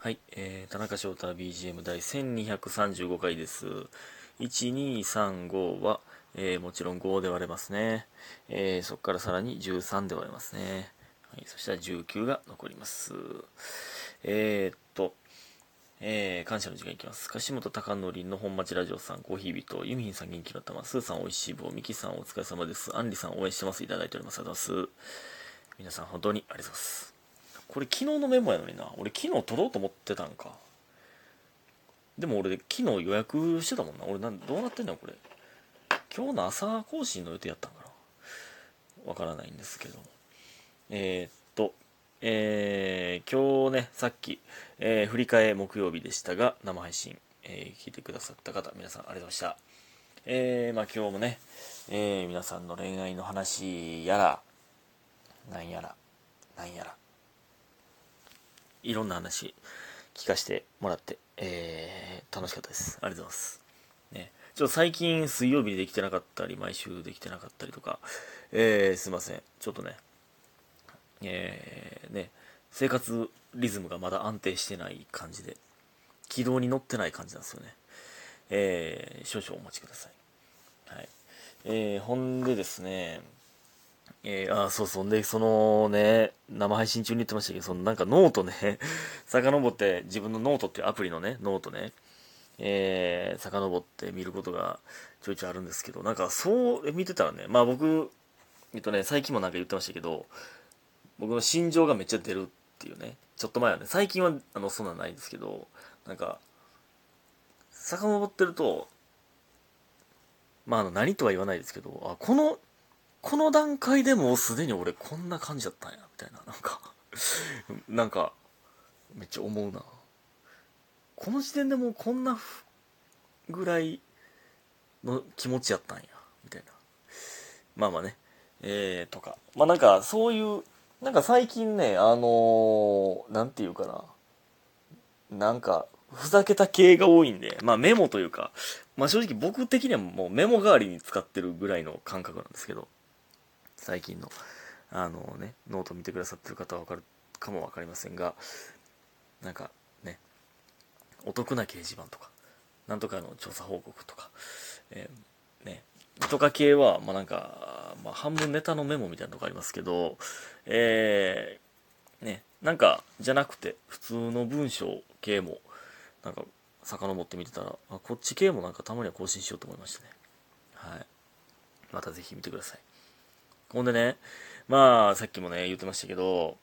はい、えー、田中翔太 BGM 第1235回です。1235は、えー、もちろん5で割れますね。えー、そこからさらに13で割れますね。はい、そしたら19が残ります。えー、っと、えー、感謝の時間いきます。樫本貴則の本町ラジオさん、コーヒー人、ユミヒンさん元気の玉、スーさんおいしい棒、ミキさんお疲れ様です。アンリさん応援してます。いただいております。ありがとうございます。皆さん本当にありがとうございます。これ昨日のメモやのにな。俺昨日撮ろうと思ってたんか。でも俺昨日予約してたもんな。俺なんどうなってんのこれ。今日の朝更新の予定やったんかな。わからないんですけど。えー、っと、えー、今日ね、さっき、えー振り替え木曜日でしたが、生配信、えー聞いてくださった方、皆さんありがとうございました。えー、まあ今日もね、えー皆さんの恋愛の話やら、なんやら、なんやら、いろんな話聞かせてもらって、えー楽しかったです。ありがとうございます。ね、ちょっと最近水曜日にできてなかったり、毎週できてなかったりとか、えーすいません。ちょっとね、えーね、生活リズムがまだ安定してない感じで、軌道に乗ってない感じなんですよね。えー少々お待ちください。はい。えーほんでですね、えー、あそうそう。で、そのね、生配信中に言ってましたけど、そのなんかノートね、遡って、自分のノートっていうアプリのね、ノートね、えー、遡って見ることがちょいちょいあるんですけど、なんかそう見てたらね、まあ僕、えっとね、最近もなんか言ってましたけど、僕の心情がめっちゃ出るっていうね、ちょっと前はね、最近はあのそんなんないんですけど、なんか、遡ってると、まああの何とは言わないですけど、あ、この、この段階でもうすでに俺こんな感じだったんや、みたいな、なんか、なんか、めっちゃ思うな。この時点でもうこんなふぐらいの気持ちやったんや、みたいな。まあまあね、えー、とか。まあなんかそういう、なんか最近ね、あのー、なんていうかな、なんか、ふざけた系が多いんで、まあメモというか、まあ正直僕的にはもうメモ代わりに使ってるぐらいの感覚なんですけど、最近の、あのね、ノート見てくださってる方はわかるかもわかりませんが、なんかね、お得な掲示板とか、なんとかの調査報告とか、えーね、とか系は、まあなんか、まあ半分ネタのメモみたいなとこありますけど、えー、ね、なんか、じゃなくて、普通の文章系も、なんか、遡って見てたら、あこっち系もなんかたまには更新しようと思いましたね。はい。またぜひ見てください。ほんでね、まあ、さっきもね、言ってましたけど、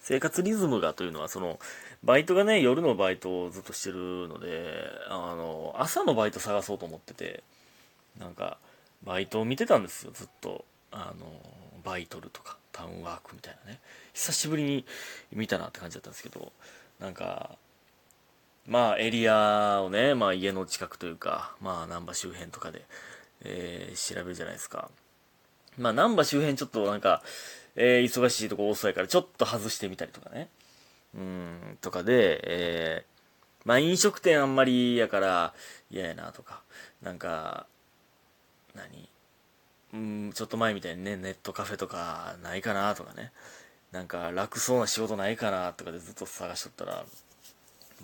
生活リズムがというのは、その、バイトがね、夜のバイトをずっとしてるので、あの、朝のバイト探そうと思ってて、なんか、バイトを見てたんですよ、ずっと。あの、バイトルとか、タウンワークみたいなね。久しぶりに見たなって感じだったんですけど、なんか、まあ、エリアをね、まあ、家の近くというか、まあ、難波周辺とかで、えー調べるじゃないですか。まあ、難波周辺ちょっとなんか、えー忙しいとこ多そうやから、ちょっと外してみたりとかね。うん、とかで、えーまあ、飲食店あんまりやから嫌やなとか、なんか、何？うん、ちょっと前みたいにね、ネットカフェとかないかなとかね。なんか楽そうな仕事ないかなとかでずっと探しとったら、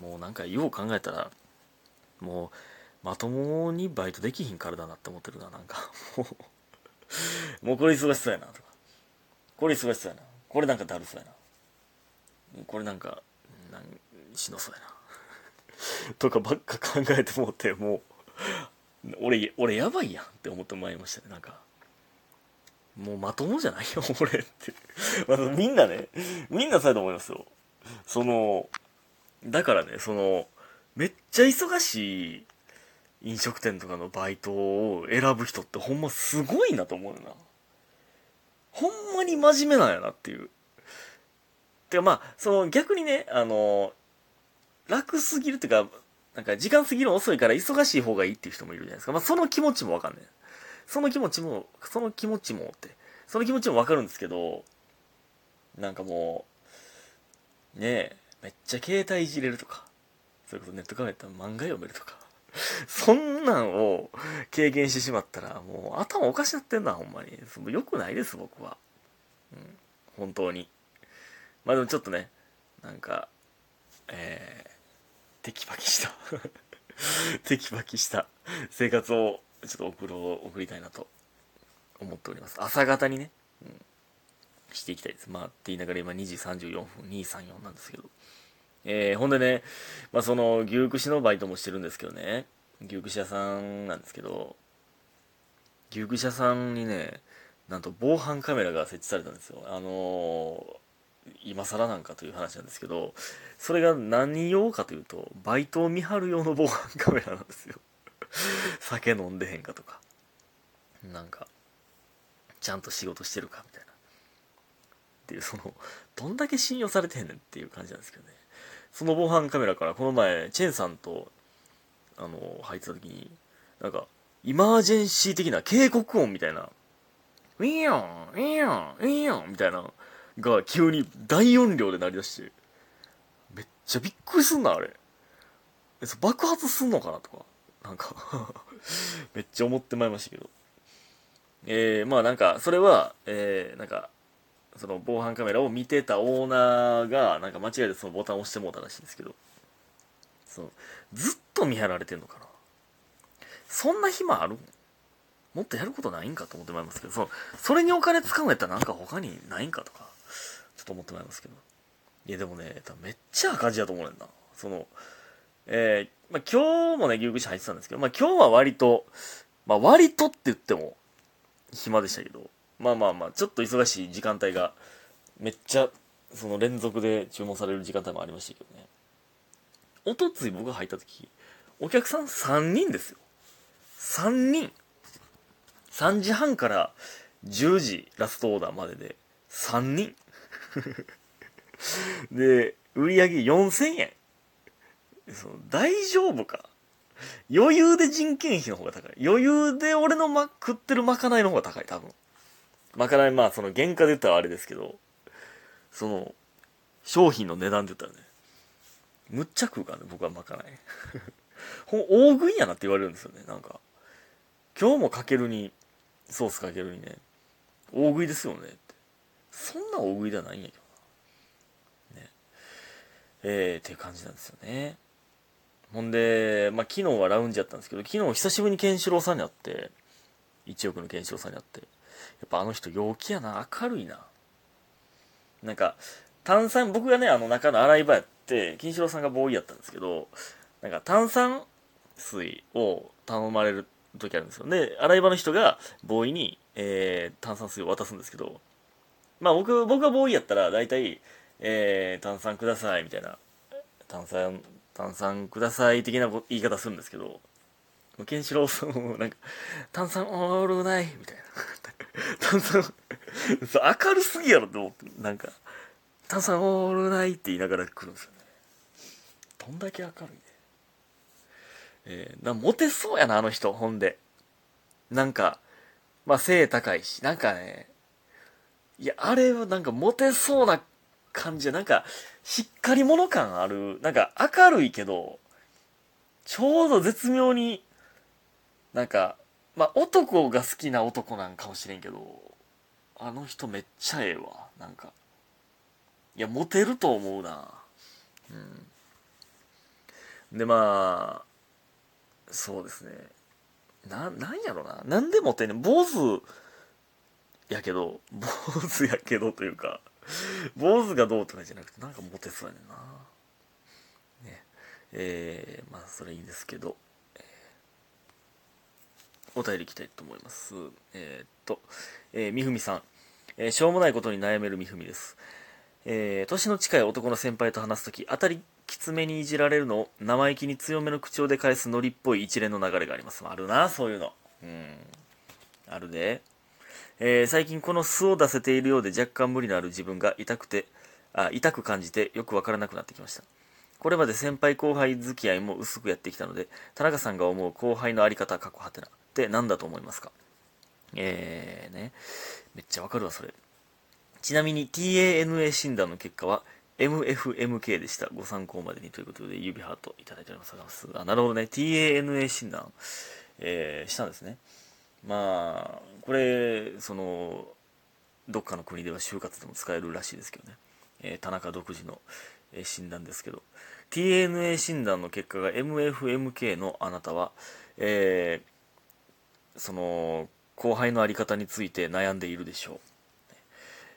もうなんかよう考えたら、もう、まともにバイトできひんからだなって思ってるな、なんか。もう、これ忙しそうやな、とか。これ忙しそうやな。これなんかだるそうやな。これなんか、なんしんどそうやな。とかばっか考えてもって、もう、俺、俺やばいやんって思ってまいりましたね、なんか。もうまともじゃないよ、俺って。まあ、みんなね、みんなそうやと思いますよ。その、だからね、その、めっちゃ忙しい飲食店とかのバイトを選ぶ人ってほんますごいなと思うよな。ほんまに真面目なんやなっていう。てかまあ、その逆にね、あの、楽すぎるっていうか、なんか時間過ぎるの遅いから忙しい方がいいっていう人もいるじゃないですか。まあその気持ちもわかんない。その気持ちも、その気持ちもって、その気持ちもわかるんですけど、なんかもう、ねえ、めっちゃ携帯いじれるとか、それこそネットカフェやったら漫画読めるとか、そんなんを経験してしまったら、もう頭おかしなってんな、ほんまに。その良くないです、僕は。うん、本当に。まあでもちょっとね、なんか、えー、テキパキした。テキパキした。生活をちょっと送ろう送りたいなと思っております。朝方にね、うん、していきたいです。まあって言いながら今2時34分234なんですけど。えー、ほんでね、まあ、その牛串のバイトもしてるんですけどね。牛串屋さんなんですけど。牛串屋さんにねなんと防犯カメラが設置されたんですよ。あのー今更なんかという話なんですけど。それが何用かというとバイトを見張る用の防犯カメラなんですよ。酒飲んでへんかとか。なんかちゃんと仕事してるかみたいな。っていうそのどんだけ信用されてへんねんっていう感じなんですけどね。その防犯カメラからこの前チェンさんとあの入ってた時になんかイマージェンシー的な警告音みたいなウィーヨンウィーヨンウィーヨンみたいなが急に大音量で鳴り出して、めっちゃびっくりすんな、あれ。爆発すんのかなとか、なんか めっちゃ思ってまいりましたけど。えー、まあなんか、それは、えー、なんか、その防犯カメラを見てたオーナーが、なんか間違えてそのボタンを押してもうたらしいんですけど、その、ずっと見張られてんのかな？そんな暇ある？もっとやることないんかと思ってまいりますけど、その、それにお金使うんやったらなんか他にないんかとか。ちょっと思ってまいりますけど。いや、でもね、めっちゃ赤字やと思うねんな。その、えー、まあ、今日もね、牛串入ってたんですけど、まあ、今日は割と、まあ、割とって言っても、暇でしたけど、まあまあまあ、ちょっと忙しい時間帯が、めっちゃ、その連続で注文される時間帯もありましたけどね。おとつい僕が入った時、お客さん3人ですよ。3人。3時半から10時ラストオーダーまでで3人。で、売り上げ4000円。その大丈夫か？余裕で人件費の方が高い。余裕で俺の、ま、食ってるまかないの方が高い、多分。まかない、まあ、その原価で言ったらあれですけど、その、商品の値段で言ったらね、むっちゃ食うからね、僕はまかない。ほん、大食いやなって言われるんですよね、なんか。今日もかけるに、ソースかけるにね、大食いですよねって。そんな大食いではないんやけどな。ね。えー、っていう感じなんですよね。ほんで、まあ、昨日はラウンジやったんですけど、昨日久しぶりにケンシロウさんに会って、1億のケンシロウさんに会って、やっぱあの人陽気やな、明るいな。なんか、炭酸、僕がね、あの中の洗い場やって、金四郎さんがボーイやったんですけど、なんか炭酸水を頼まれる時あるんですよ。で、洗い場の人がボーイに、えー、炭酸水を渡すんですけど、まあ僕、僕がボーイやったら大体、えー、炭酸くださいみたいな、炭酸、炭酸ください的な言い方するんですけど、ケンシロウさんもなんか、炭酸オールないみたいな。炭酸、そう明るすぎやろって思って、なんか、炭酸オールないって言いながら来るんですよね。どんだけ明るいね。えー、な、モテそうやな、あの人、ほんで。なんか、まあ背高いし、なんかね、いや、あれはなんかモテそうな感じで、なんか、しっかり者感ある、なんか明るいけど、ちょうど絶妙に、なんか、まあ、男が好きな男なんかもしれんけど、あの人めっちゃええわ、なんか。いや、モテると思うな。うん。で、まあ、そうですね。な、なんやろな。なんでモテんねん。坊主、やけど、坊主やけどというか、坊主がどうとかじゃなくて、なんかモテそうやねんな。ね。えー、まあ、それいいんですけど、お便りいきたいと思います。えー、っと、えー、みふみさん、えー、しょうもないことに悩めるみふみです。えー、年の近い男の先輩と話すとき、当たりきつめにいじられるのを生意気に強めの口調で返すノリっぽい一連の流れがあります。あるな、そういうの。うん。あるで。えー、最近この素を出せているようで若干無理のある自分が痛くて、あ痛く感じてよくわからなくなってきました。これまで先輩後輩付き合いも薄くやってきたので、田中さんが思う後輩のあり方、過去はてなって何だと思いますか？えーね、めっちゃわかるわ、それ。ちなみに TANA 診断の結果は MFMK でした。ご参考までにということで指ハートいただいております。あ、なるほどね。TANA 診断、えー、したんですね。まあ、これ、その、どっかの国では就活でも使えるらしいですけどね。えー、田中独自の、えー診断ですけど TNA 診断の結果が MFMK のあなたは、えーその後輩の在り方について悩んでいるでしょう、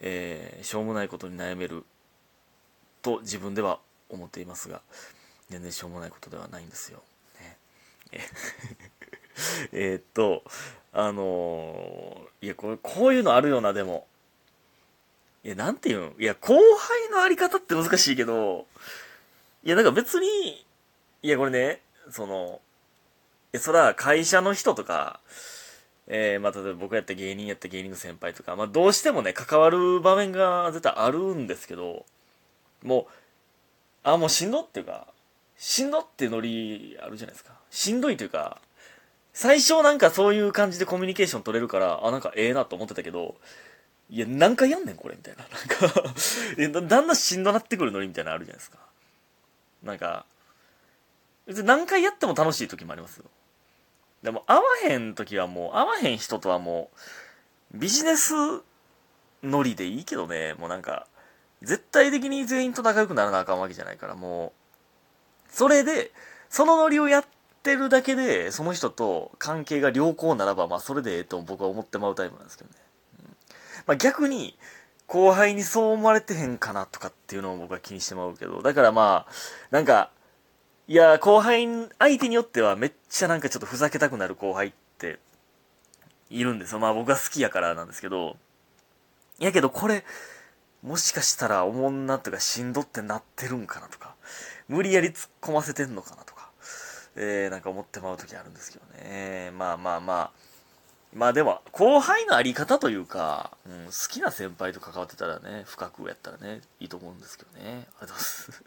えーしょうもないことに悩めると自分では思っていますが全然しょうもないことではないんですよ、ね、え っとあのーいやこれこういうのあるよなでも。いやなんていうんいや後輩のあり方って難しいけどいやなんか別にいやこれねそのそら会社の人とかえー、まあ、例えば僕やった芸人やった芸人の先輩とか、まあ、どうしてもね、関わる場面が絶対あるんですけど、もう、あ、もうしんどっていうか、しんどっていうノリあるじゃないですか。しんどいというか、最初なんかそういう感じでコミュニケーション取れるから、あ、なんかええなと思ってたけど、いや、何回やんねんこれみたいな。なんか えだ、だんだんしんどなってくるノリみたいなのあるじゃないですか。なんか、別に何回やっても楽しい時もありますよ。でも、会わへん時はもう、会わへん人とはもう、ビジネスノリでいいけどね、もうなんか、絶対的に全員と仲良くならなあかんわけじゃないから、もう、それで、そのノリをやってるだけで、その人と関係が良好ならば、まあ、それでええと僕は思ってまうタイプなんですけどね。うん。まあ、逆に、後輩にそう思われてへんかなとかっていうのを僕は気にしてまうけど、だからまあ、なんか、いや、後輩、相手によってはめっちゃなんかちょっとふざけたくなる後輩って、いるんですよ。まあ僕は好きやからなんですけど、やけどこれ、もしかしたらおもんなとかしんどってなってるんかなとか、無理やり突っ込ませてんのかなとか、えー、なんか思ってまう時あるんですけどね。まあまあまあ、まあでも、後輩のあり方というか、うん、好きな先輩と関わってたらね、深くやったらね、いいと思うんですけどね。ありがとうございます。